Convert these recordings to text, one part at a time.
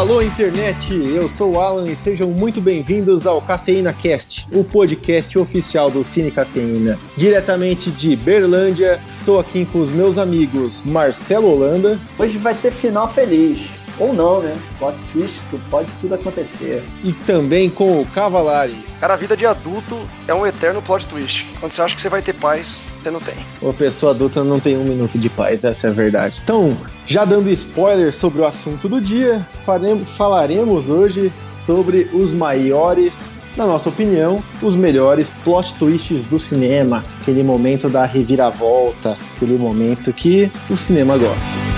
alô, internet! Eu sou o Alan e sejam muito bem-vindos ao Cafeína Cast, o podcast oficial do Cine Cafeína. Diretamente de Berlândia, estou aqui com os meus amigos Marcelo Holanda. Hoje vai ter final feliz. Ou não, né? Plot twist, pode tudo acontecer. E também com o Cavalari. Cara, a vida de adulto é um eterno plot twist. Quando você acha que você vai ter paz, você não tem. Pessoa adulta não tem um minuto de paz, essa é a verdade. Então, já dando spoiler sobre o assunto do dia, faremos, falaremos hoje sobre os maiores, na nossa opinião, os melhores plot twists do cinema. Aquele momento da reviravolta, aquele momento que o cinema gosta.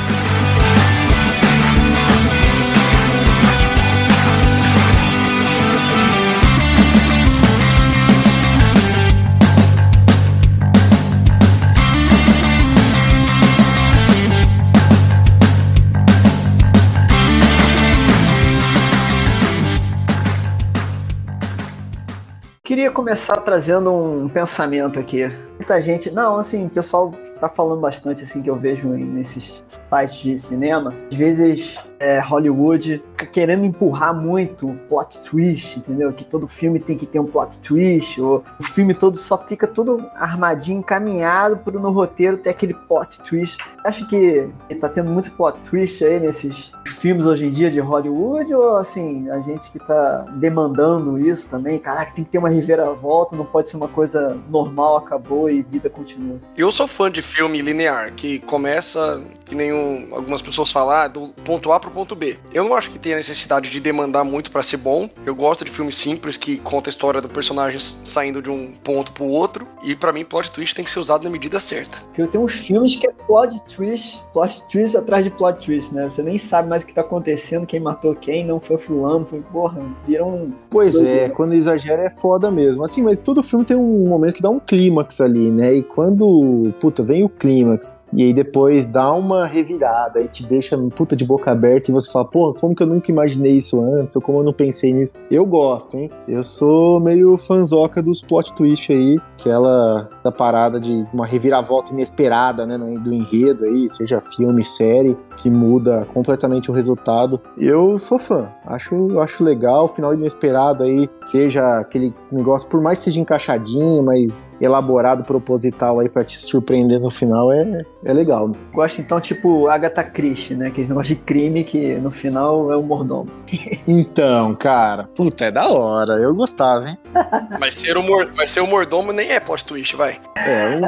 Queria começar trazendo um pensamento aqui. Muita gente, não, assim, o pessoal tá falando bastante assim que eu vejo nesses sites de cinema. Às vezes é, Hollywood fica querendo empurrar muito o plot twist, entendeu? Que todo filme tem que ter um plot twist, ou o filme todo só fica todo armadinho, encaminhado para no roteiro ter aquele plot twist. Acho que tá tendo muito plot twist aí nesses filmes hoje em dia de Hollywood, ou assim, a gente que tá demandando isso também, caraca, tem que ter uma reviravolta, não pode ser uma coisa normal, acabou e vida continua. Eu sou fã de filme linear, que começa, que nenhum algumas pessoas falam, ah, do ponto A pro ponto B. Eu não acho que tenha necessidade de demandar muito para ser bom. Eu gosto de filmes simples que conta a história do personagem saindo de um ponto pro outro. E para mim, plot twist tem que ser usado na medida certa. Porque tem uns filmes que é plot twist, plot twist atrás de plot twist, né? Você nem sabe mais o que tá acontecendo, quem matou quem, não foi fulano, foi porra, viram um. Pois é, quando exagera é foda mesmo. Assim, mas todo filme tem um momento que dá um clímax ali, né? E quando, puta, vem o clímax e aí depois dá uma revirada e te deixa puta de boca aberta e você fala, porra, como que eu nunca imaginei isso antes, ou como eu não pensei nisso. Eu gosto, hein? Eu sou meio fanzoca dos plot twist aí, aquela da parada de uma reviravolta inesperada, né, do enredo aí, seja filme, série, que muda completamente o resultado. Eu sou fã, acho, acho legal, final inesperado aí, seja aquele negócio, por mais que seja encaixadinho, mas elaborado, proposital aí para te surpreender no final, é, é legal. Gosto então, tipo, Agatha Christie, né? Aquele negócio de crime que no final é o mordomo. então, cara, puta, é da hora. Eu gostava, hein? mas, ser o mor mas ser o mordomo nem é plot twist, vai. É,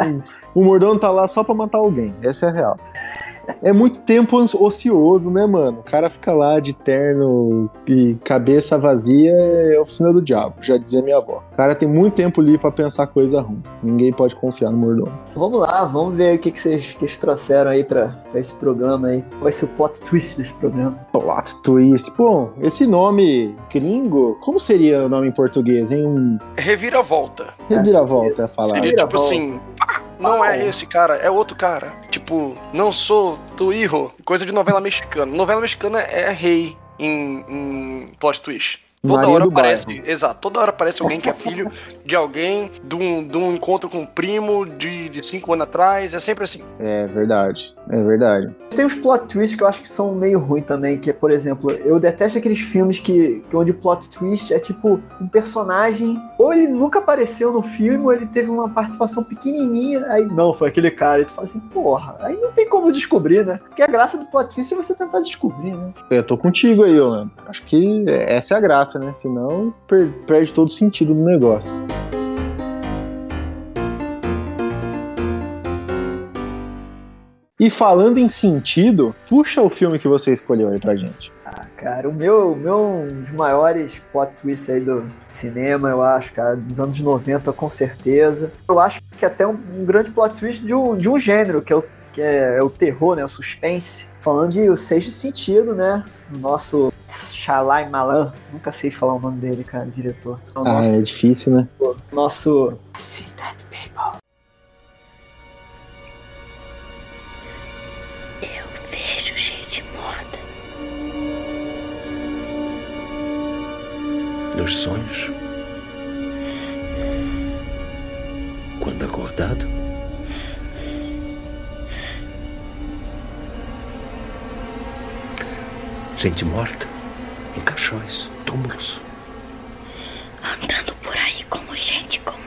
o, o mordomo tá lá só pra matar alguém. Essa é a real. É muito tempo ocioso, né, mano? O cara fica lá de terno e cabeça vazia, é oficina do diabo, já dizia minha avó. O cara tem muito tempo livre pra pensar coisa ruim. Ninguém pode confiar no mordomo. Vamos lá, vamos ver o que, que, vocês, que vocês trouxeram aí pra, pra esse programa aí. Qual vai ser o plot twist desse programa? Plot twist. Bom, esse nome gringo, como seria o nome em português, hein? Um... Reviravolta. Reviravolta é a palavra. Seria tipo assim, não é esse cara, é outro cara. Tipo, não sou do Hijo, coisa de novela mexicana. Novela mexicana é rei em, em plot twist. Toda Maria hora aparece, bairro. exato, toda hora aparece alguém que é filho de alguém, de um, de um encontro com um primo de, de cinco anos atrás, é sempre assim. É verdade, é verdade. Tem uns plot twists que eu acho que são meio ruins também, que é, por exemplo, eu detesto aqueles filmes que, que onde o plot twist é tipo um personagem, ou ele nunca apareceu no filme, ou ele teve uma participação pequenininha, aí não, foi aquele cara, e tu fala assim, porra, aí não tem como descobrir, né? Porque a graça do plot twist é você tentar descobrir, né? Eu tô contigo aí, Orlando. Acho que essa é a graça né? Senão per perde todo o sentido do negócio. E falando em sentido, puxa o filme que você escolheu aí pra gente. Ah, cara, o meu, o meu um dos maiores plot twists aí do cinema, eu acho, cara, dos anos 90, com certeza. Eu acho que até um, um grande plot twist de um, de um gênero, que é o que é, é, o terror, né, o suspense. Falando de O Sexto Sentido, né, o nosso Shalai Malan, nunca sei falar o nome dele, cara, diretor. É ah, nosso, é difícil, né? Nosso See That People. Nos sonhos? Quando acordado? gente morta. caixões, túmulos. Andando por aí como gente comum.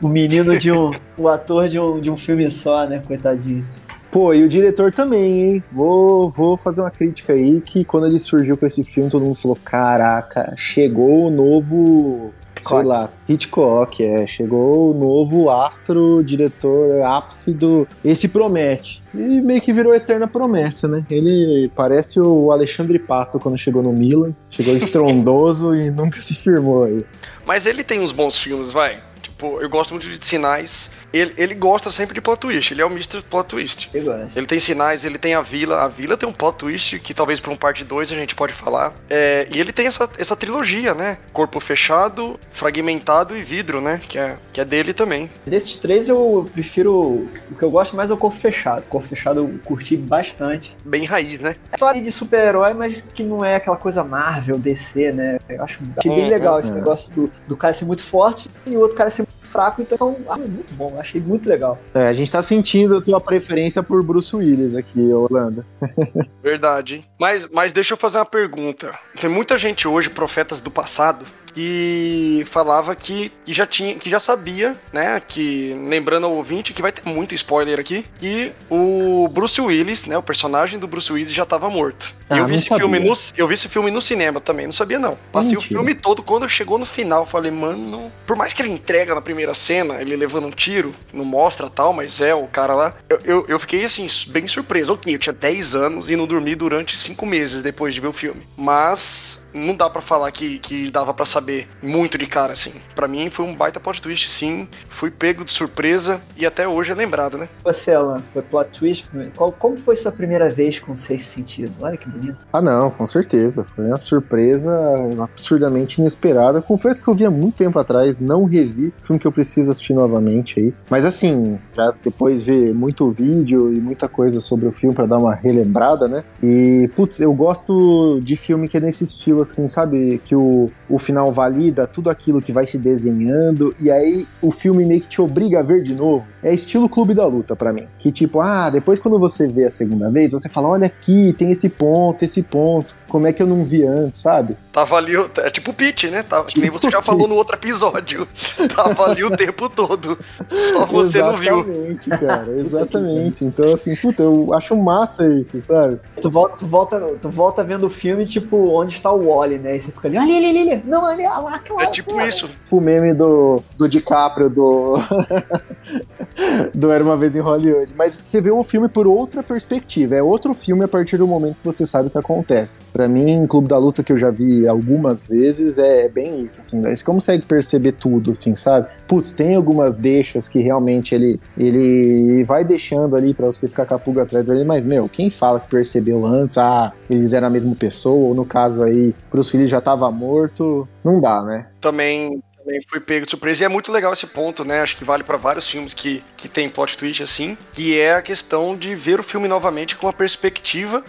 O menino de um. o ator de um, de um filme só, né? Coitadinho. Pô, e o diretor também, hein? Vou, vou fazer uma crítica aí que quando ele surgiu com esse filme, todo mundo falou: caraca, chegou o novo. Sei Hitchcock. lá, Hitchcock, é. Chegou o novo astro, diretor, ápice do. Esse promete. E meio que virou eterna promessa, né? Ele parece o Alexandre Pato quando chegou no Milan. Chegou estrondoso e nunca se firmou aí. Mas ele tem uns bons filmes, vai. Tipo, eu gosto muito de sinais. Ele, ele gosta sempre de plot twist. Ele é o Mr. Plot Twist. Ele tem sinais, ele tem a vila. A vila tem um plot twist que talvez para um parte 2 a gente pode falar. É, e ele tem essa, essa trilogia, né? Corpo fechado, fragmentado e vidro, né? Que é, que é dele também. Desses três eu prefiro. O que eu gosto mais é o Corpo Fechado. Corpo Fechado eu curti bastante. Bem raiz, né? É história de super-herói, mas que não é aquela coisa Marvel, DC, né? Eu acho bem legal esse é. negócio do, do cara ser muito forte e o outro cara ser fraco. Então são ah, muito bom. Achei muito legal. É, a gente tá sentindo a tua preferência por Bruce Willis aqui, Holanda. Verdade. hein? Mas, mas deixa eu fazer uma pergunta. Tem muita gente hoje, profetas do passado, que falava que, que já tinha, que já sabia, né? Que lembrando ao ouvinte que vai ter muito spoiler aqui, que o Bruce Willis, né? O personagem do Bruce Willis já estava morto. Ah, e eu vi esse sabia. filme no, eu vi esse filme no cinema também, não sabia não. Passei Mentira. o filme todo quando chegou no final, falei, mano, por mais que ele entrega na primeira cena, ele levando um tiro, não mostra tal, mas é o cara lá. Eu, eu, eu fiquei assim, bem surpreso. Ok, eu tinha 10 anos e não dormi durante 5 meses depois de ver o filme. Mas não dá pra falar que, que dava pra saber muito de cara, assim. Pra mim foi um baita plot twist, sim. Fui pego de surpresa e até hoje é lembrado, né? Você, Alan, foi plot twist? Qual, como foi sua primeira vez com o sexto sentido? Olha que bonito. Ah, não, com certeza. Foi uma surpresa absurdamente inesperada. Confesso que eu vi há muito tempo atrás, não revi. Filme que eu preciso assistir novamente aí. Mas assim, já depois ver muito vídeo e muita coisa sobre o filme pra dar uma relembrada, né? E, putz, eu gosto de filme que é nesse estilo, assim, sabe? Que o, o final valida tudo aquilo que vai se desenhando e aí o filme meio que te obriga a ver de novo. É estilo Clube da Luta pra mim. Que tipo, ah, depois quando você vê a segunda vez, você fala, olha aqui, tem esse ponto, esse ponto. Como é que eu não vi antes, sabe? Tava ali, o- é tipo o Pitch, né? Tava, que nem você já Tipo falou no outro episódio. Tava ali o tempo todo. Só você não viu. Exatamente, cara, exatamente. Então, assim, puta, eu acho massa isso, sabe? Tu volta, tu volta, tu volta vendo o filme, tipo, onde está o Wally, né? E você fica ali, ali, ali, ali, ali. Não, ali, ah lá, aquela É tipo lá. isso. O meme do, do DiCaprio do. do Era uma vez em Hollywood. Mas você vê o filme por outra perspectiva. É outro filme a partir do momento que você sabe o que acontece. Pra mim, Clube da Luta, que eu já vi algumas vezes, é bem isso. Assim, você consegue perceber tudo, assim, sabe? Putz, tem algumas deixas que realmente ele, ele vai deixando ali pra você ficar com a pulga atrás ali, mas, meu, quem fala que percebeu antes, ah, eles eram a mesma pessoa, ou no caso aí, Bruce Willis já tava morto, não dá, né? também, também fui pego de surpresa. E é muito legal esse ponto, né? Acho que vale pra vários filmes que, que tem plot twist assim, que é a questão de ver o filme novamente com a perspectiva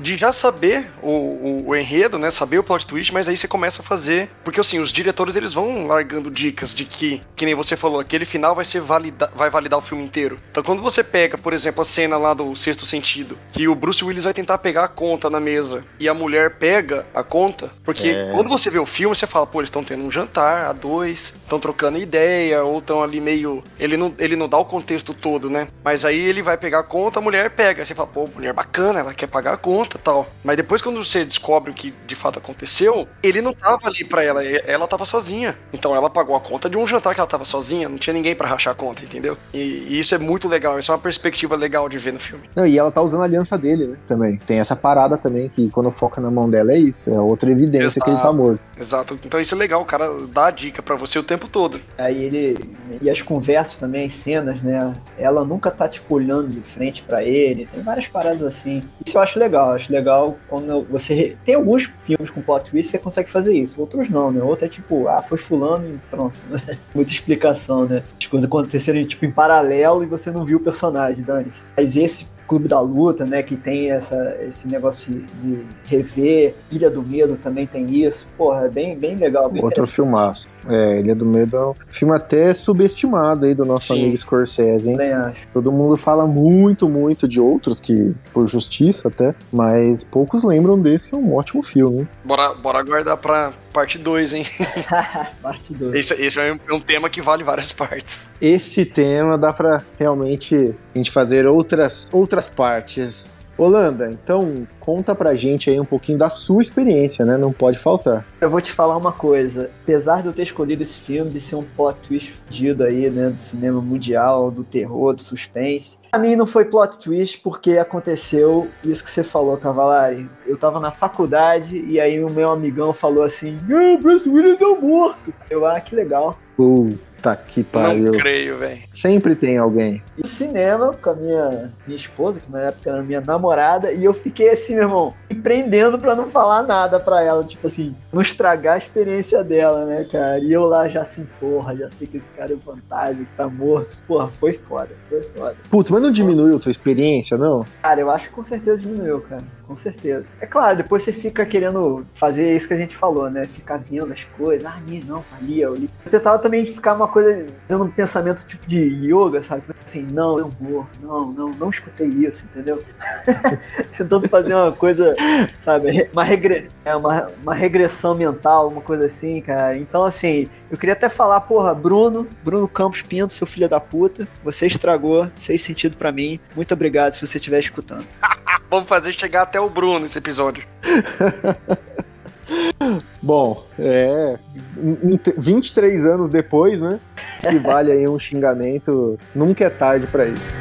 de já saber o, o, o enredo, né? Saber o plot twist, mas aí você começa a fazer. Porque assim, os diretores eles vão largando dicas de que, que nem você falou, aquele final vai ser valida, vai validar o filme inteiro. Então quando você pega, por exemplo, a cena lá do sexto sentido, que o Bruce Willis vai tentar pegar a conta na mesa e a mulher pega a conta, porque É. quando você vê o filme, você fala, pô, eles estão tendo um jantar a dois, estão trocando ideia, ou estão ali meio. Ele não, ele não dá o contexto todo, né? Mas aí ele vai pegar a conta, a mulher pega. Aí você fala, pô, mulher bacana, ela quer pagar a conta tal. Mas depois, quando você descobre o que de fato aconteceu, ele não tava ali pra ela, ela tava sozinha. Então ela pagou a conta de um jantar que ela tava sozinha, não tinha ninguém pra rachar a conta, entendeu? E, e isso é muito legal, isso é uma perspectiva legal de ver no filme. Não, e ela tá usando a aliança dele, né? Também. Tem essa parada também, que quando foca na mão dela é isso. É outra evidência que ele tá Exato. morto. Exato. Então isso é legal, o cara dá a dica pra você o tempo todo. Aí ele. E as conversas também, as cenas, né? Ela nunca tá, tipo, olhando de frente pra ele. Tem várias paradas assim. Isso eu acho legal. Acho legal quando você. Tem alguns filmes com plot twist você consegue fazer isso. Outros não, né? Outro é tipo, ah, foi fulano e pronto. Muita explicação, né? As coisas acontecerem, tipo, em paralelo e você não viu o personagem, dane-se. Mas esse Clube da Luta, né? Que tem essa, esse negócio de, de rever. Ilha do Medo também tem isso. Porra, é bem, bem legal. Bem Outro filmaço. É, Ilha do Medo é um filme até subestimado aí do nosso Sim. amigo Scorsese, hein? também acho. Todo mundo fala muito, muito de outros, que por justiça até, mas poucos lembram desse, que é um ótimo filme. hein? Bora, bora aguardar pra parte 2, hein? Parte 2. Esse, esse é um, é um tema que vale várias partes. Esse tema dá pra realmente a gente fazer outras, outras partes. Holanda, então conta pra gente aí um pouquinho da sua experiência, né? Não pode faltar. Eu vou te falar uma coisa. Apesar de eu ter escolhido esse filme, de ser um plot twist fudido aí, né? Do cinema mundial, do terror, do suspense. Pra mim não foi plot twist porque aconteceu isso que você falou, Cavalari. Eu tava na faculdade e aí o meu amigão falou assim: Ah, Bruce Willis é o morto. Eu, ah, que legal. Puta que pariu. Não creio, velho. Sempre tem alguém. E cinema com a minha, minha esposa, que na época era minha namorada, e eu fiquei assim, meu irmão, me prendendo pra não falar nada pra ela, tipo assim, não estragar a experiência dela, né, cara? E eu lá já assim, porra, já sei que esse cara é um fantasma, que tá morto. Porra, foi foda, foi foda. Putz, mas não diminuiu a tua experiência, não? Cara, eu acho que com certeza diminuiu, cara. Com certeza. É claro, depois você fica querendo fazer isso que a gente falou, né? Ficar vendo as coisas. Ah, ali, não, ali, ali. Eu tentava também ficar uma coisa, fazendo um pensamento tipo de yoga, sabe? Assim, não, eu vou. Não, não, não escutei isso, entendeu? Tentando fazer uma coisa, sabe? Uma, regre... é, uma, uma regressão mental, uma coisa assim, cara. Então, assim, eu queria até falar, porra, Bruno, Bruno Campos Pinto, seu filho da puta, você estragou, sem sentido pra mim. Muito obrigado se você estiver escutando. Vamos fazer chegar até o Bruno nesse episódio. Bom, é. um- um- 23 anos depois, né? Que vale aí um xingamento. Nunca é tarde pra isso.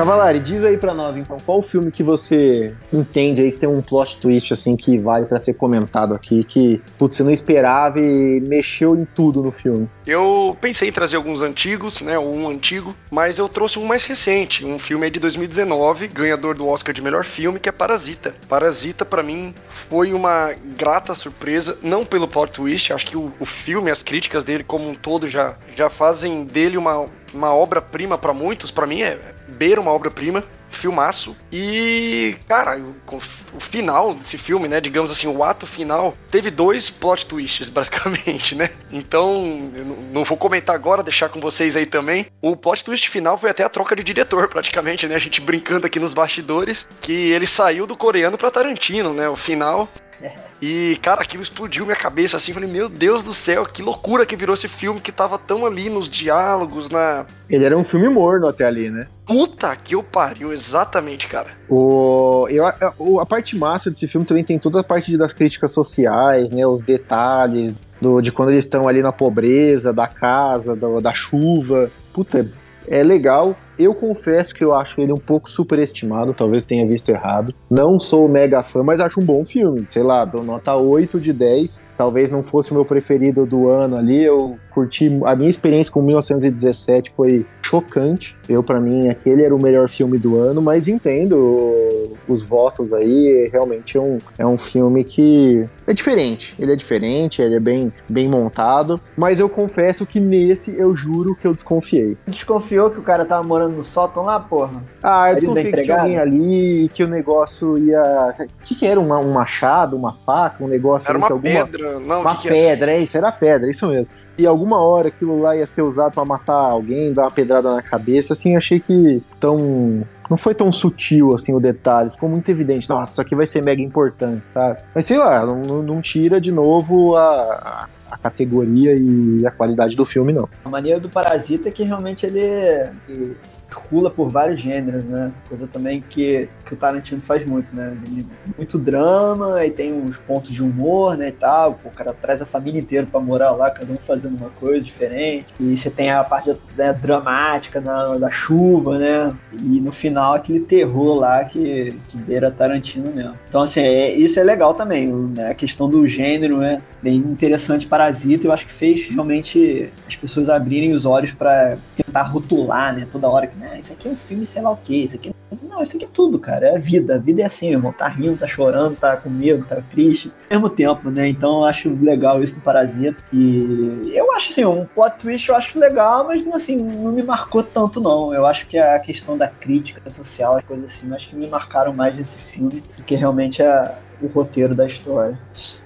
Cavalari, diz aí pra nós então, qual o filme que você entende aí que tem um plot twist assim que vale pra ser comentado aqui, que putz, você não esperava e mexeu em tudo no filme. Eu pensei em trazer alguns antigos, né? ou Um antigo, mas eu trouxe um mais recente. Um filme de 2019, ganhador do Oscar de melhor filme, que é Parasita. Parasita, pra mim, foi uma grata surpresa, não pelo plot twist, acho que o, o filme, as críticas dele como um todo já, já fazem dele uma, uma obra-prima pra muitos. Pra mim é beira uma obra-prima. Filmaço. E, cara, o, o final desse filme, né? Digamos assim, o ato final, teve dois plot twists, basicamente, né? Então, eu não- não vou comentar agora, deixar com vocês aí também. O plot twist final foi até a troca de diretor, praticamente, né? A gente brincando aqui nos bastidores, que ele saiu do coreano pra Tarantino, né? O final. E, cara, aquilo explodiu minha cabeça assim. Falei, meu Deus do céu, que loucura que virou esse filme que tava tão ali nos diálogos, na. Ele era um filme morno até ali, né? Puta que eu pariu, exatamente, cara. O, eu, a, o- a parte massa desse filme também tem toda a parte das críticas sociais, né? Os detalhes do, de quando eles estão ali na pobreza, da casa, do- da chuva. Puta, é legal. Eu confesso que eu acho ele um pouco superestimado, talvez tenha visto errado. Não sou mega fã, mas acho um bom filme. Sei lá, dou nota 8 de 10. Talvez não fosse o meu preferido do ano ali. Eu curti. A minha experiência com 1917 foi chocante. Eu, pra mim, aquele era o melhor filme do ano, mas entendo os votos aí. Realmente é um, é um filme que é diferente. Ele é diferente, ele é bem, bem montado. Mas eu confesso que nesse eu juro que eu desconfiei. Desconfiou que o cara tava morando no sótão lá, porra? Ah, eu desconfiei que tinha alguém ali, que o negócio ia. O que, que era? Uma- um machado, uma faca, um negócio Era ali que uma alguma. pedra. Não, Uma que que é? pedra, é isso, era pedra, é isso mesmo. E alguma hora aquilo lá ia ser usado pra matar alguém, dar uma pedrada na cabeça, assim, achei que tão. Não foi tão sutil assim o detalhe, ficou muito evidente. Nossa, isso aqui vai ser mega importante, sabe? Mas sei lá, não, não- não tira de novo a, a categoria e a qualidade do filme, não. A maneira do Parasita é que realmente ele, ele circula por vários gêneros, né? Coisa também que, que o Tarantino faz muito, né? Ele- muito drama, e tem uns pontos de humor, né, e tal. O cara traz a família inteira pra morar lá, cada um fazendo uma coisa diferente. E você tem a parte né, dramática da, da chuva, né? E no final aquele terror lá que, que beira Tarantino mesmo. Então, assim, é- isso é legal também, né? A questão do gênero, né? Bem interessante Parasita, eu acho que fez realmente as pessoas abrirem os olhos pra tentar rotular, né? Toda hora que, né, isso aqui é um filme sei lá o que, isso aqui é Não, isso aqui é tudo, cara. É a vida. A vida é assim, meu irmão. Tá rindo, tá chorando, tá com medo, tá triste. Ao mesmo tempo, né? Então eu acho legal isso do Parasita. E eu acho assim, um plot twist eu acho legal, mas assim, não me marcou tanto, não. Eu acho que a questão da crítica social, as coisas assim, acho que me marcaram mais nesse filme do que realmente a, o roteiro da história.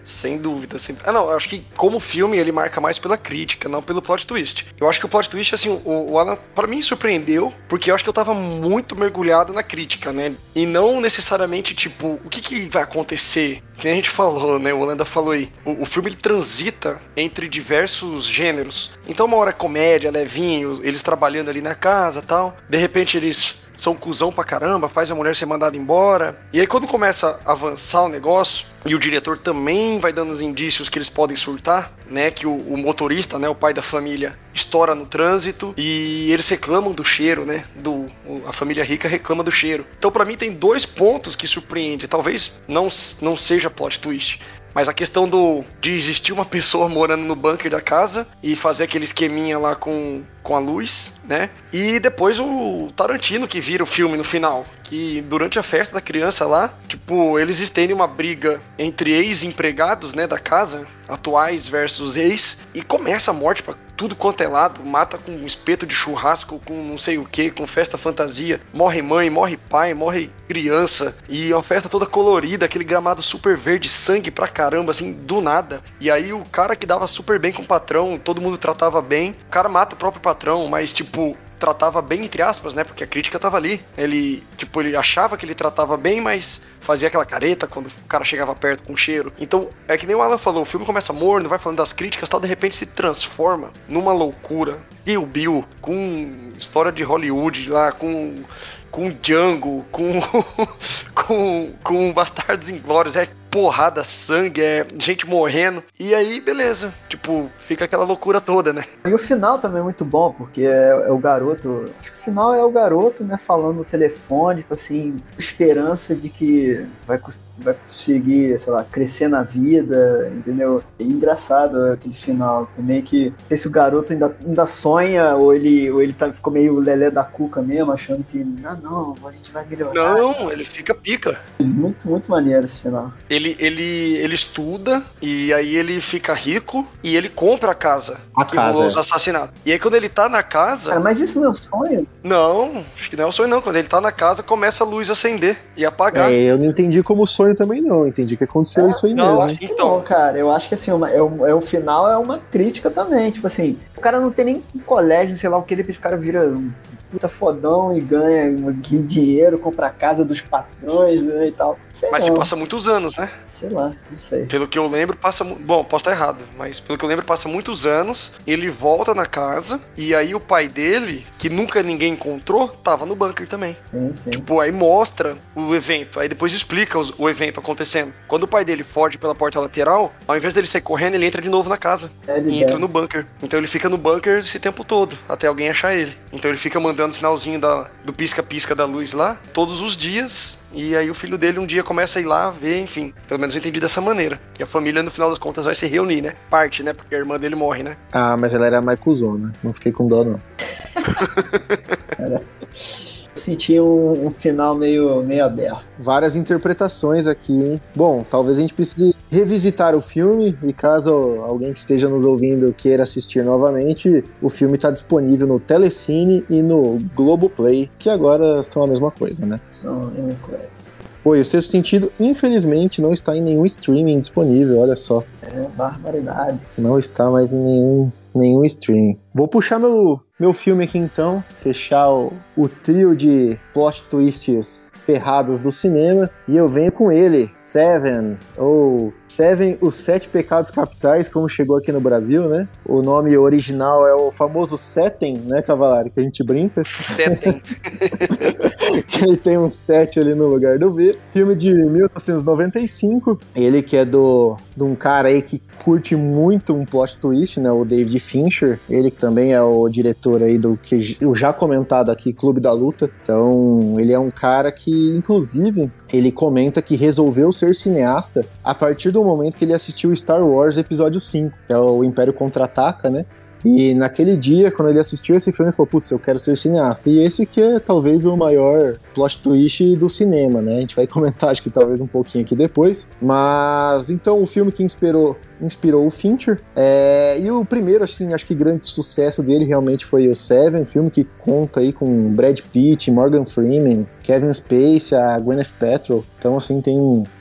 Sem dúvida. Sem... Ah, não, eu acho que como filme ele marca mais pela crítica, não pelo plot twist. Eu acho que o plot twist, assim, o, o Alan, pra mim, surpreendeu, porque eu acho que eu tava muito mergulhado na crítica, né? E não necessariamente, tipo, o que, que vai acontecer? Que a gente falou, né? O Holanda falou aí. O, o filme ele transita entre diversos gêneros. Então, uma hora é comédia, levinho, eles trabalhando ali na casa tal. De repente, eles são cuzão pra caramba, faz a mulher ser mandada embora. E aí quando começa a avançar o negócio, e o diretor também vai dando os indícios que eles podem surtar, né? Que o, o, motorista, né, o pai da família, estoura no trânsito e eles reclamam do cheiro, né? Do, a família rica reclama do cheiro. Então, para mim, tem dois pontos que surpreende. Talvez não, não seja plot twist. Mas a questão do de existir uma pessoa morando no bunker da casa e fazer aquele esqueminha lá com, com a luz, né? E depois o Tarantino que vira o filme no final. Que durante a festa da criança lá, tipo, eles estendem uma briga entre ex-empregados, né, da casa, atuais versus ex, e começa a morte pra tudo quanto é lado, mata com um espeto de churrasco, com não sei o que, com festa fantasia, morre mãe, morre pai, morre criança, e é uma festa toda colorida, aquele gramado super verde, sangue pra caramba, assim, do nada. E aí o cara que dava super bem com o patrão, todo mundo tratava bem, o cara mata o próprio patrão, mas tipo, tratava bem, entre aspas, né? Porque a crítica tava ali. Ele, tipo, ele achava que ele tratava bem, mas fazia aquela careta quando o cara chegava perto com cheiro. Então, é que nem o Alan falou, o filme começa morno, vai falando das críticas tal, de repente se transforma numa loucura. E o Bill, com história de Hollywood lá, com com Django, com com com Bastardos Inglórios, é porrada, sangue, é gente morrendo. E aí, beleza. Tipo, fica aquela loucura toda, né? E o final também é muito bom, porque é, é o garoto. Acho que o final é o garoto, né, falando no telefone, tipo assim, esperança de que vai, vai conseguir, sei lá, crescer na vida, entendeu? É engraçado aquele final. Meio que. Não sei se o garoto ainda, ainda sonha, ou ele, ou ele tá, ficou meio lelé da cuca mesmo, achando que, ah, não, a gente vai melhorar. Não, ele fica pica. Muito, muito maneiro esse final. Ele ele, ele, ele estuda e aí ele fica rico e ele compra a casa. A que casa. os assassinatos. E aí quando ele tá na casa. Cara, mas isso não é um sonho? Não, acho que não é um sonho, não. Quando ele tá na casa, começa a luz acender e apagar. É, eu não entendi como sonho também, não. Entendi que aconteceu É, isso aí não, mesmo. Então. Não, cara, eu acho que assim, uma, é, é o final é uma crítica também. Tipo assim, o cara não tem nem um colégio, sei lá o que, depois o cara vira um puta fodão e ganha dinheiro, compra a casa dos patrões né, e tal. Sei Mas lá, se passa muitos anos, né? sei lá, não sei. Pelo que eu lembro, passa. Bom, posso estar errado, mas pelo que eu lembro, passa muitos anos. Ele volta na casa e aí o pai dele, que nunca ninguém encontrou, tava no bunker também. Sim, sim. Tipo, aí mostra o evento, aí depois explica os- o evento acontecendo. Quando o pai dele foge pela porta lateral, ao invés dele sair correndo, ele entra de novo na casa. É, E entra no bunker. Então ele fica no bunker esse tempo todo, até alguém achar ele. Então ele fica mandando sinalzinho da, do pisca-pisca da luz lá, todos os dias. E aí o filho dele um dia começa a ir lá ver, enfim. Pelo menos eu entendi dessa maneira. E a família, no final das contas, vai se reunir, né? Parte, né? Porque a irmã dele morre, né? Ah, mas ela era mais cuzona. Não fiquei com dó, não. Senti um, um final meio, meio aberto. Várias interpretações aqui, hein? Bom, talvez a gente precise revisitar o filme e caso alguém que esteja nos ouvindo queira assistir novamente, o filme está disponível no Telecine e no Globoplay, que agora são a mesma coisa, né? Não, eu não conheço. Pô, e o Sexto Sentido, infelizmente, não está em nenhum streaming disponível, olha só. É barbaridade. Não está mais em nenhum, nenhum streaming. Vou puxar meu, meu filme aqui então, fechar o, o trio de plot twists ferrados do cinema, e eu venho com ele, Seven, ou Seven, os Sete Pecados Capitais, como chegou aqui no Brasil, né? O nome original é o famoso Seten, né, Cavalário, que a gente brinca. Setem. que ele tem um 7 ali no lugar do V. Filme de 1995. Ele que é do de um cara aí que curte muito um plot twist, né? O David Fincher. Ele que também é o diretor aí do que o já comentado aqui, Clube da Luta. Então, ele é um cara que, inclusive, ele comenta que resolveu ser cineasta a partir do momento que ele assistiu Star Wars Episódio 5, que é o Império Contra-Ataca, né? E naquele dia, quando ele assistiu esse filme, ele falou: Putz, eu quero ser cineasta. E esse que é talvez o maior plot twist do cinema, né? A gente vai comentar, acho que talvez um pouquinho aqui depois. Mas então, o filme que inspirou inspirou o Fincher. É, e o primeiro, assim, acho que grande sucesso dele realmente foi o Seven, filme que conta aí com Brad Pitt, Morgan Freeman, Kevin Spacey, a Gwyneth Paltrow. Então, assim, tem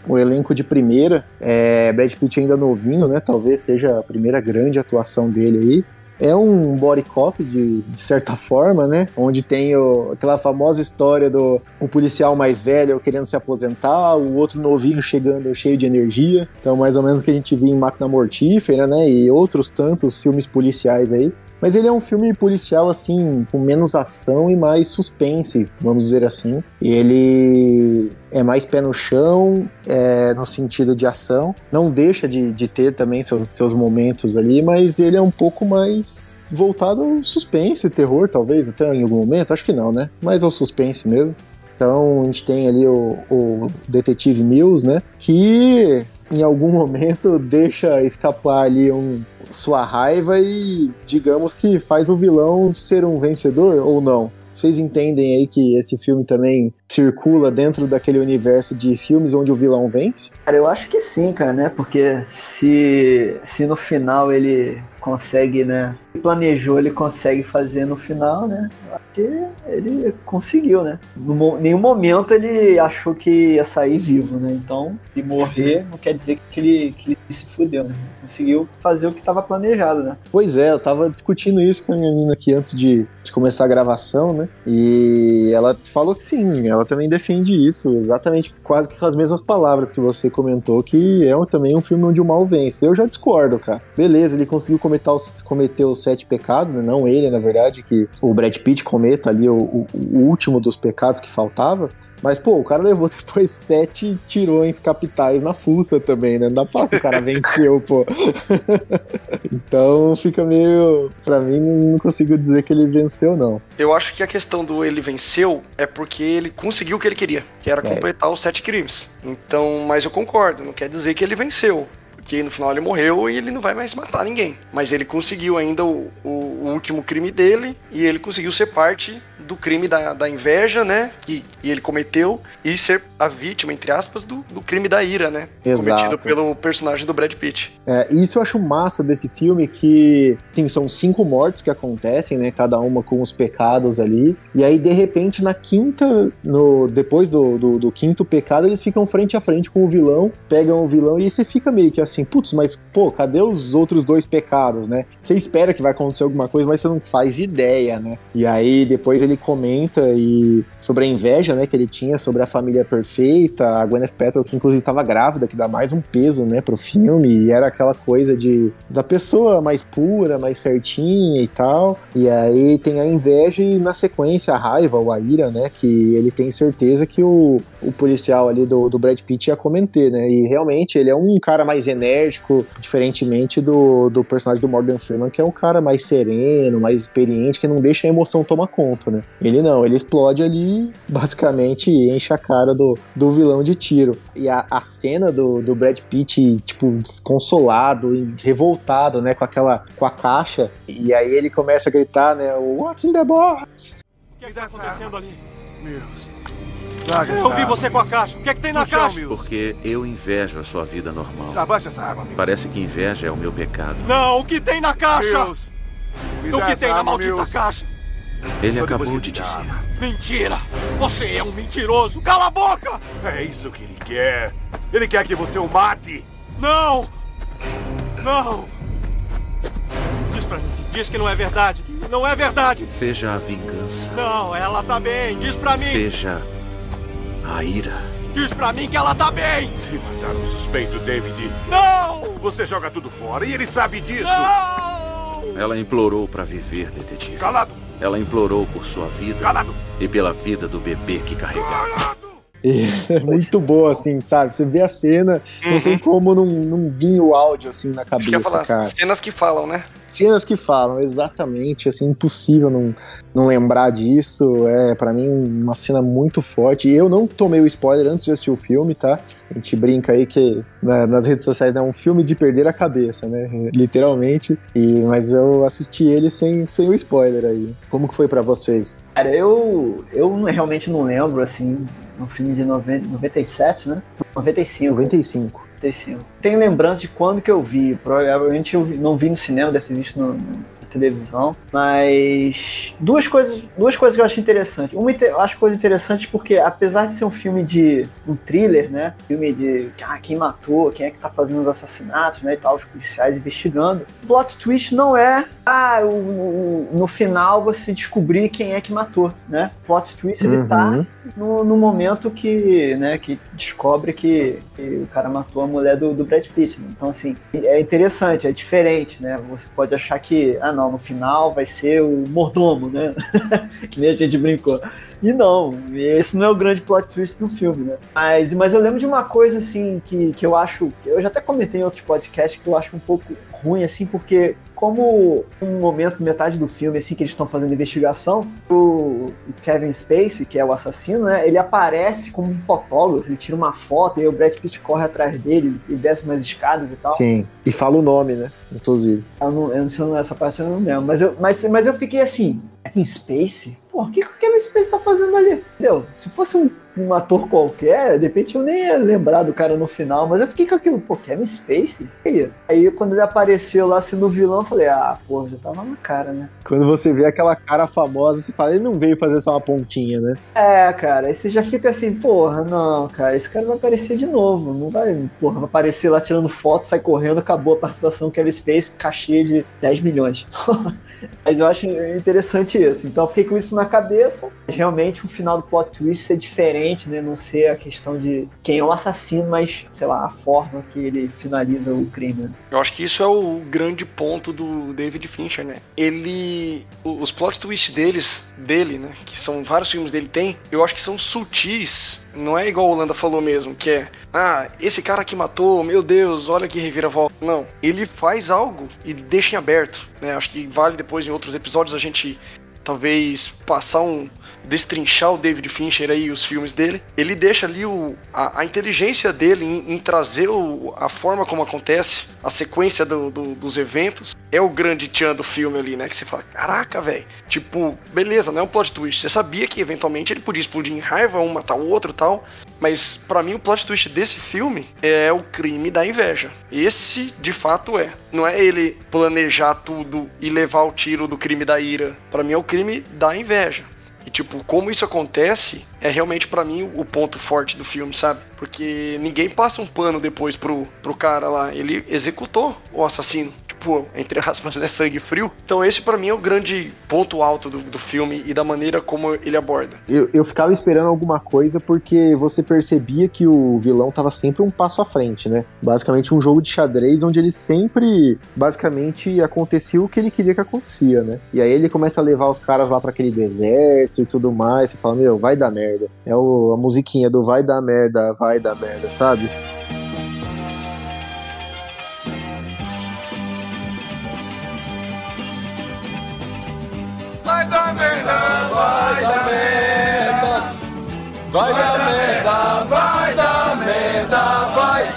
o elenco de primeira. É, Brad Pitt ainda novinho, né? Talvez seja a primeira grande atuação dele aí. É um body cop, de, de certa forma, né? Onde tem o, aquela famosa história do o policial mais velho querendo se aposentar, o outro novinho chegando cheio de energia. Então, mais ou menos o que a gente viu em Máquina Mortífera, né? E outros tantos filmes policiais aí. Mas ele é um filme policial, assim, com menos ação e mais suspense, vamos dizer assim. E ele é mais pé no chão, é, no sentido de ação. Não deixa de, de ter também seus, seus momentos ali, mas ele é um pouco mais voltado ao suspense, terror, talvez, até em algum momento. Acho que não, né? Mais ao suspense mesmo. Então a gente tem ali o, o, detetive Mills, né? Que em algum momento deixa escapar ali um, sua raiva e digamos que faz o vilão ser um vencedor ou não. Vocês entendem aí que esse filme também circula dentro daquele universo de filmes onde o vilão vence? Cara, eu acho que sim, cara, né? Porque se, se no final ele consegue, né? Planejou, ele consegue fazer no final, né? Porque ele conseguiu, né? Em nenhum momento ele achou que ia sair vivo, né? Então, de morrer não quer dizer que ele, que ele se fudeu, né? Conseguiu fazer o que estava planejado, né? Pois é, eu tava discutindo isso com a minha menina aqui antes de, de começar a gravação, né? E ela falou que sim, ela também defende isso, exatamente quase que com as mesmas palavras que você comentou, que é também um filme onde o mal vence. Eu já discordo, cara. Beleza, ele conseguiu cometer os, cometer os sete pecados, né? Não ele, na verdade, que o Brad Pitt cometa ali o, o, o último dos pecados que faltava. Mas, pô, o cara levou depois sete tirões capitais na fuça também, né? Não dá pra o cara venceu, pô. então fica meio. Pra mim, não consigo dizer que ele venceu, não. Eu acho que a questão do ele venceu é porque ele conseguiu o que ele queria, que era É. completar os sete crimes. Então, mas eu concordo, não quer dizer que ele venceu. Porque no final ele morreu e ele não vai mais matar ninguém. Mas ele conseguiu ainda o, o- o último crime dele e ele conseguiu ser parte do crime da, da inveja, né? Que, que ele cometeu e ser a vítima, entre aspas, do, do crime da ira, né? Cometido Exato. pelo personagem do Brad Pitt. É, e isso eu acho massa desse filme, que sim, são cinco mortes que acontecem, né? Cada uma com os pecados ali. E aí, de repente, na quinta, no, depois do, do, do quinto pecado, eles ficam frente a frente com o vilão, pegam o vilão e você fica meio que assim, putz, mas pô, cadê os outros dois pecados, né? Você espera que vai acontecer alguma coisa, mas você não faz ideia, né? E aí depois ele comenta e sobre a inveja, né, que ele tinha sobre a família perfeita, a Gwyneth Paltrow que inclusive estava grávida, que dá mais um peso, né, pro filme, e era aquela coisa de da pessoa mais pura, mais certinha e tal. E aí tem a inveja e na sequência a raiva ou a ira, né, que ele tem certeza que o, o policial ali do, do Brad Pitt ia cometer, né? E realmente ele é um cara mais enérgico, diferentemente do, do personagem do Morgan Freeman, que é um cara mais sereno, mais experiente, que não deixa a emoção tomar conta, né? Ele não, ele explode ali, basicamente enche a cara do, do vilão de tiro. E a, a cena do, do Brad Pitt, tipo, desconsolado, e revoltado, né, com aquela, com a caixa, e aí ele começa a gritar, né, What's in the box? O que, é que tá acontecendo ali? Mills. Traga Eu vi arma, você com a caixa. O que é que tem na chão, caixa? Porque eu invejo a sua vida normal. Abaixa essa arma, Mills. Parece que inveja é o meu pecado. Não, o que tem na caixa? Mills. O que tem na maldita Mills. caixa? Ele Só acabou de dizer. Mentira! Você é um mentiroso! Cala a boca! É isso que ele quer. Ele quer que você o mate. Não! Não! Diz pra mim, diz que não é verdade, que não é verdade! Seja a vingança. Não, ela tá bem, diz pra mim! Seja a ira. Diz pra mim que ela tá bem! Se matar um suspeito, David, Não! você joga tudo fora e ele sabe disso. Não! Ela implorou para viver, detetive. Calado, Ela implorou por sua vida calado, e pela vida do bebê que carregava. é muito boa, assim, sabe? Você vê a cena, não tem como não, não vir o áudio, assim, na Uhum. Cabeça, falar cara. cenas que falam, né? Cenas que falam, exatamente, assim, impossível não, não lembrar disso. É, para mim, uma cena muito forte. E eu não tomei o spoiler antes de assistir o filme, tá? A gente brinca aí que né, nas redes sociais é né, um filme de perder a cabeça, né? Literalmente. E, mas eu assisti ele sem, sem o spoiler aí. Como que foi para vocês? Cara, eu, eu realmente não lembro, assim, um filme de 90, 97, né? 95. 95. 95. Tenho lembrança de quando que eu vi. Provavelmente eu não vi no cinema, deve ter visto no, televisão. Mas duas coisas, duas coisas que eu acho interessante. Uma eu acho coisa interessante porque apesar de ser um filme de um thriller, né? Filme de ah, quem matou, quem é que tá fazendo os assassinatos, né? E tal, os policiais investigando. O plot twist não é ah, o, o, no final você descobrir quem é que matou, né? O plot twist ele tá uhum. tá no, no, momento que, né, que descobre que, que, o cara matou a mulher do, do Brad Pitt. Né? Então, assim, é interessante, é diferente, né? Você pode achar que, ah, não, no final vai ser o mordomo, né? que nem a gente brincou. E não, esse não é o grande plot twist do filme, né? Mas, mas eu lembro de uma coisa, assim, que, que eu acho. Eu já até comentei em outros podcasts que eu acho um pouco ruim, assim, porque como um momento, metade do filme, assim, que eles estão fazendo investigação, o Kevin Spacey, que é o assassino, né, ele aparece como um fotógrafo, ele tira uma foto e aí o Brad Pitt corre atrás dele e desce umas escadas e tal. Sim, e fala o nome, né, inclusive. Eu não, eu não sei, essa parte eu não lembro, mas eu, mas, mas eu fiquei assim, Kevin Spacey? Pô, o que, que o Kevin Spacey tá fazendo ali? Entendeu? Se fosse um um ator qualquer, de repente eu nem ia lembrar do cara no final, mas eu fiquei com aquilo, pô, Kevin Space? Aí, aí quando ele apareceu lá sendo vilão, eu falei, ah, pô, já tava na cara, né? Quando você vê aquela cara famosa, você fala, ele não veio fazer só uma pontinha, né? É, cara, aí você já fica assim, porra, não, cara, esse cara vai aparecer de novo, não vai, porra, vai aparecer lá tirando foto, sai correndo, acabou a participação do Kevin Space, cachê de 10 milhões. Mas eu acho interessante isso. Então eu fiquei com isso na cabeça. Realmente o final do plot twist ser diferente, né? Não ser a questão de quem é o assassino, mas, sei lá, a forma que ele finaliza o crime. Eu acho que isso é o grande ponto do David Fincher, né? Ele. Os plot twists deles, dele, né? Que são vários filmes dele tem, eu acho que são sutis. Não é igual o Holanda falou mesmo, que é. Ah, esse cara que matou, meu Deus, olha que reviravolta. Não. Ele faz algo e deixa em aberto. Né? Acho que vale depois em outros episódios a gente talvez passar um, destrinchar o David Fincher aí os filmes dele, ele deixa ali o, a, a inteligência dele em, em trazer o, a forma como acontece, a sequência do, do, dos eventos, é o grande tchan do filme ali, né? Que você fala, caraca, velho, tipo, beleza, não é um plot twist. Você sabia que eventualmente ele podia explodir em raiva, um matar o outro tal, mas para mim o plot twist desse filme é o crime da inveja. Esse, de fato, é. Não é ele planejar tudo e levar o tiro do crime da ira. Para mim é o crime da inveja. E, tipo, como isso acontece é realmente para mim o ponto forte do filme, sabe? Porque ninguém passa um pano depois pro, pro cara lá. Ele executou o assassino tipo, entre aspas, né, sangue frio. Então esse para mim é o grande ponto alto do, do filme e da maneira como ele aborda. Eu, eu ficava esperando alguma coisa porque você percebia que o vilão tava sempre um passo à frente, né? Basicamente um jogo de xadrez onde ele sempre, basicamente, acontecia o que ele queria que acontecia, né? E aí ele começa a levar os caras lá para aquele deserto e tudo mais, você fala, meu, vai dar merda. É o, a musiquinha do vai dar merda, vai dar merda, sabe? Vai dar merda, vai dar merda, vai,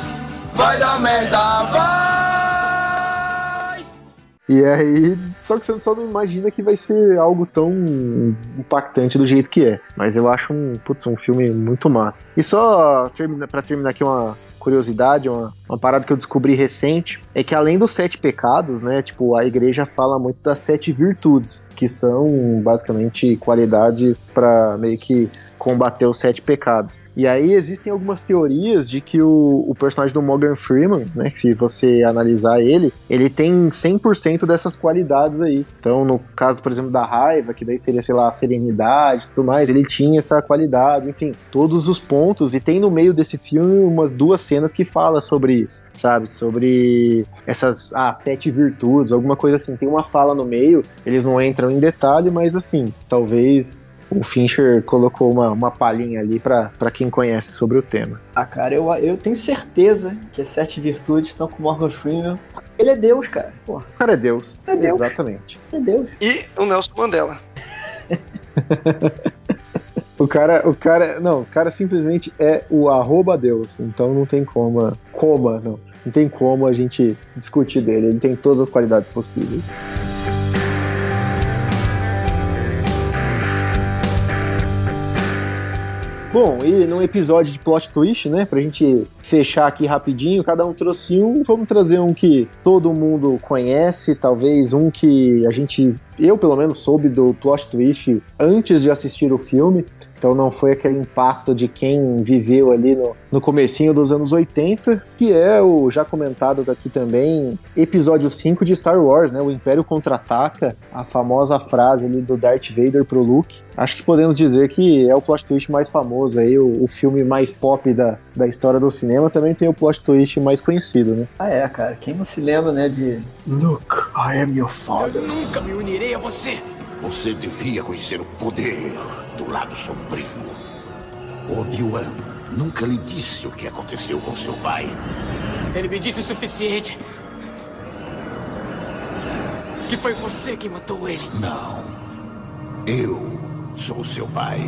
vai dar merda, vai. E aí, só que você só não imagina que vai ser algo tão impactante do jeito que é. Mas eu acho um, putz, um filme muito massa. E só termina, pra terminar aqui uma, curiosidade, uma, uma parada que eu descobri recente, é que além dos sete pecados, né, tipo, a igreja fala muito das sete virtudes, que são basicamente qualidades para meio que combater os sete pecados. E aí existem algumas teorias de que o, o personagem do Morgan Freeman, né, se você analisar ele, ele tem 100% dessas qualidades aí. Então, no caso, por exemplo, da raiva, que daí seria, sei lá, a serenidade e tudo mais, ele tinha essa qualidade, enfim, todos os pontos. E tem no meio desse filme umas duas cenas que fala sobre isso, sabe? Sobre essas, ah, sete virtudes, alguma coisa assim. Tem uma fala no meio, eles não entram em detalhe, mas assim, talvez o Fincher colocou uma, uma palhinha ali para quem conhece sobre o tema. Ah, cara, eu, eu tenho certeza que as sete virtudes estão com Morgan Freeman Ele é Deus, cara. O cara é Deus. É Deus. Exatamente. é Deus. E o Nelson Mandela. O cara, o cara, não, o cara simplesmente é o arroba Deus, então não tem como, coma, não. Não tem como a gente discutir dele, ele tem todas as qualidades possíveis. Bom, e num episódio de plot twist, né, pra gente fechar aqui rapidinho, cada um trouxe um, vamos trazer um que todo mundo conhece, talvez um que a gente, eu pelo menos soube do plot twist antes de assistir o filme, então não foi aquele impacto de quem viveu ali no, no comecinho dos anos 80, que é o já comentado daqui também, episódio 5 de Star Wars, né? O Império Contra-Ataca, a famosa frase ali do Darth Vader pro Luke. Acho que podemos dizer que é o plot twist mais famoso aí, o, o filme mais pop da, da história do cinema, também tem o plot twist mais conhecido, né? Ah, é, cara. Quem não se lembra, né, de Luke, I am your father. Nunca me unirei a você. Você devia conhecer o poder do lado sombrio. Obi-Wan nunca lhe disse o que aconteceu com seu pai. Ele me disse o suficiente. Que foi você que matou ele. Não. Eu sou seu pai.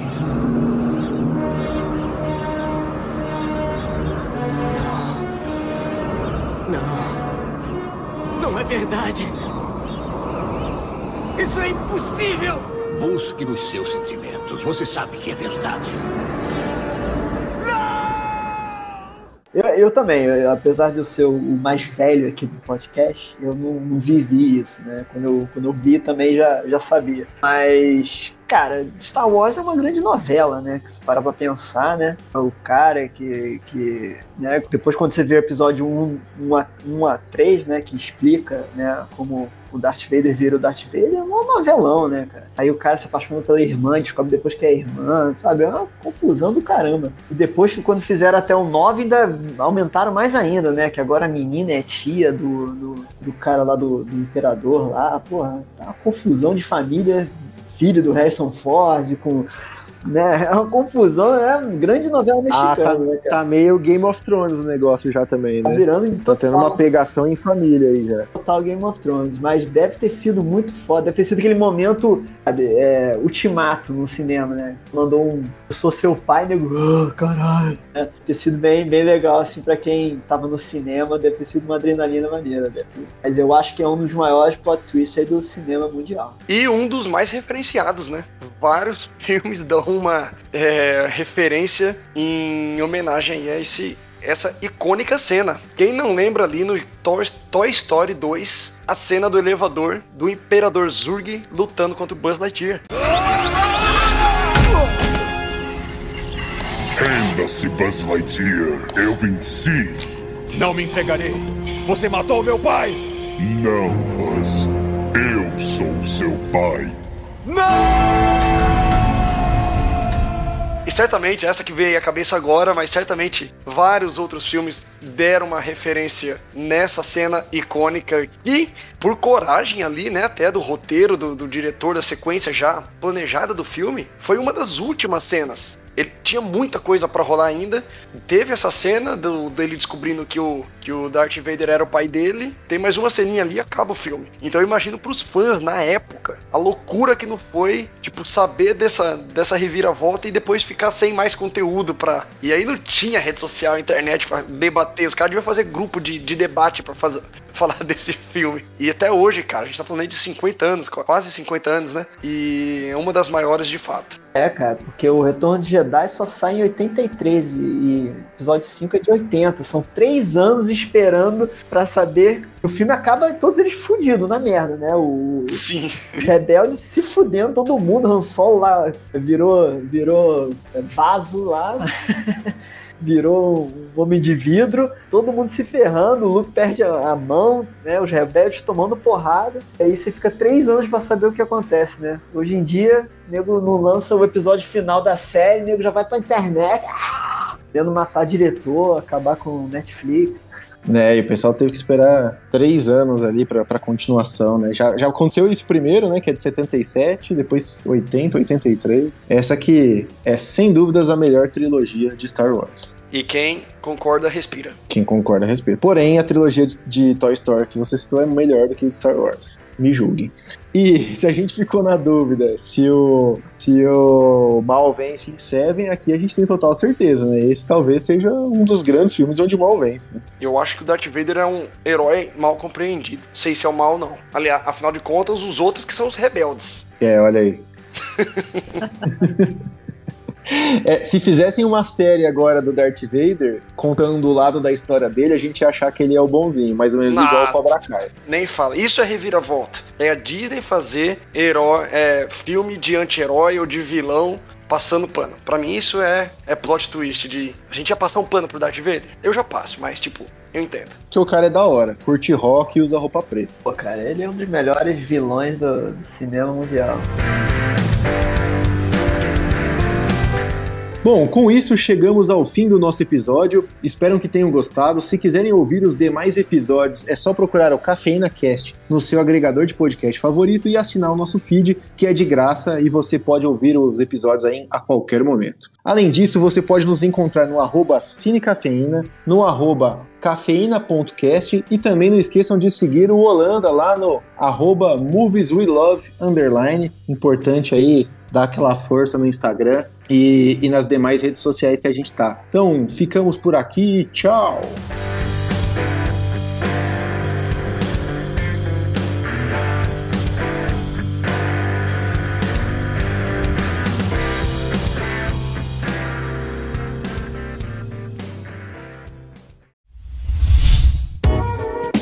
Não. Não é verdade. Isso é impossível! Busque nos seus sentimentos. Você sabe que é verdade. Eu, eu também, eu- apesar de eu ser o mais velho aqui do podcast, eu não, não vivi isso, né? Quando eu, quando eu vi também já, já sabia. Mas, cara, Star Wars é uma grande novela, né? Que se parar pra pensar, né? O cara que. que né? Depois quando você vê o episódio 1, 1, a, 1 a 3, né? Que explica, né? Como o Darth Vader vira o Darth Vader, é um novelão, né, cara? Aí o cara se apaixona pela irmã, descobre depois que é irmã, sabe? É uma confusão do caramba. E depois, quando fizeram até o 9, ainda aumentaram mais ainda, né? Que agora a menina é tia do, do, do cara lá do, do imperador lá. Porra, tá uma confusão de família, filho do Harrison Ford, com. Né? É uma confusão, é uma grande novela Ah, mexicana, tá, né, cara? tá meio Game of Thrones o negócio já também, Tá né? virando Tá tendo uma pegação em família aí já. total Game of Thrones, mas deve ter sido muito foda, deve ter sido aquele momento sabe, é, ultimato no cinema, né? Mandou um Eu sou seu pai, nego, ah, caralho. É, deve ter sido bem, bem legal, assim, pra quem tava no cinema, deve ter sido uma adrenalina maneira, Beto. Mas eu acho que é um dos maiores plot twists aí do cinema mundial. E um dos mais referenciados, né? Vários filmes dão uma é, referência em homenagem a esse, essa icônica cena. Quem não lembra ali no Toy, Toy Story 2, a cena do elevador do Imperador Zurg lutando contra o Buzz Lightyear. Renda-se, Buzz Lightyear. Eu venci. Não me entregarei. Você matou meu pai. Não, Buzz. Eu sou seu pai. E certamente, essa que veio à cabeça agora, mas certamente vários outros filmes deram uma referência nessa cena icônica e, por coragem ali, né, até do roteiro, do, do diretor, da sequência já planejada do filme, foi uma das últimas cenas. Ele tinha muita coisa pra rolar ainda. Teve essa cena do, dele descobrindo que o, que o Darth Vader era o pai dele. Tem mais uma ceninha ali e acaba o filme. Então eu imagino pros fãs na época a loucura que não foi, tipo, saber dessa, dessa reviravolta e depois ficar sem mais conteúdo pra. E aí não tinha rede social, internet pra debater. Os caras deviam fazer grupo de, de debate pra fazer. Falar desse filme. E até hoje, cara, a gente tá falando aí de 50 anos, quase 50 anos, né? E é uma das maiores de fato. É, cara, porque o Retorno de Jedi só sai em 83 e, e episódio 5 é de 80. São três anos esperando pra saber. O filme acaba todos eles fudidos na merda, né? O, Sim. os rebeldes se fudendo, todo mundo, Han Solo lá virou, virou vaso lá. Virou um homem de vidro, todo mundo se ferrando, o Luke perde a, mão, né? Os rebeldes tomando porrada. E aí você fica três anos pra saber o que acontece, né? Hoje em dia, nego não lança o episódio final da série, nego já vai pra internet. Ah! Querendo matar diretor, acabar com o Netflix. Né, e o pessoal teve que esperar três anos ali pra, pra continuação, né? Já, já aconteceu isso primeiro, né? Que é de 77, depois 80, 83. Essa que é sem dúvidas a melhor trilogia de Star Wars. E quem concorda, respira. Quem concorda, respira. Porém, a trilogia de, de Toy Story que você citou é melhor do que Star Wars. Me julguem. E se a gente ficou na dúvida se o, se o mal vence em Seven, aqui a gente tem total certeza, né? Esse talvez seja um dos grandes filmes onde o mal vence. Né? Eu acho que o Darth Vader é um herói mal compreendido. Não sei se é o mal ou não. Aliás, afinal de contas, os outros que são os rebeldes. É, olha aí. É, se fizessem uma série agora do Darth Vader, contando o lado da história dele, a gente ia achar que ele é o bonzinho, mais ou menos Nossa, igual o Cobra Kai. Nem fala. Isso é reviravolta. É a Disney fazer herói, é, filme de anti-herói ou de vilão passando pano. Pra mim isso é, é plot twist de... A gente ia passar um pano pro Darth Vader? Eu já passo, mas tipo, eu entendo. Que o cara é da hora, curte rock e usa roupa preta. Pô, cara, ele é um dos melhores vilões do, do cinema mundial. Bom, com isso chegamos ao fim do nosso episódio. Espero que tenham gostado. Se quiserem ouvir os demais episódios, é só procurar o Cafeína Cast no seu agregador de podcast favorito e assinar o nosso feed, que é de graça e você pode ouvir os episódios aí a qualquer momento. Além disso, você pode nos encontrar no arroba cinecafeína, no arroba cafeína.cast e também não esqueçam de seguir o Holanda lá no arroba movieswelove, underline, importante aí dar aquela força no Instagram e, e nas demais redes sociais que a gente tá. Então, ficamos por aqui, tchau!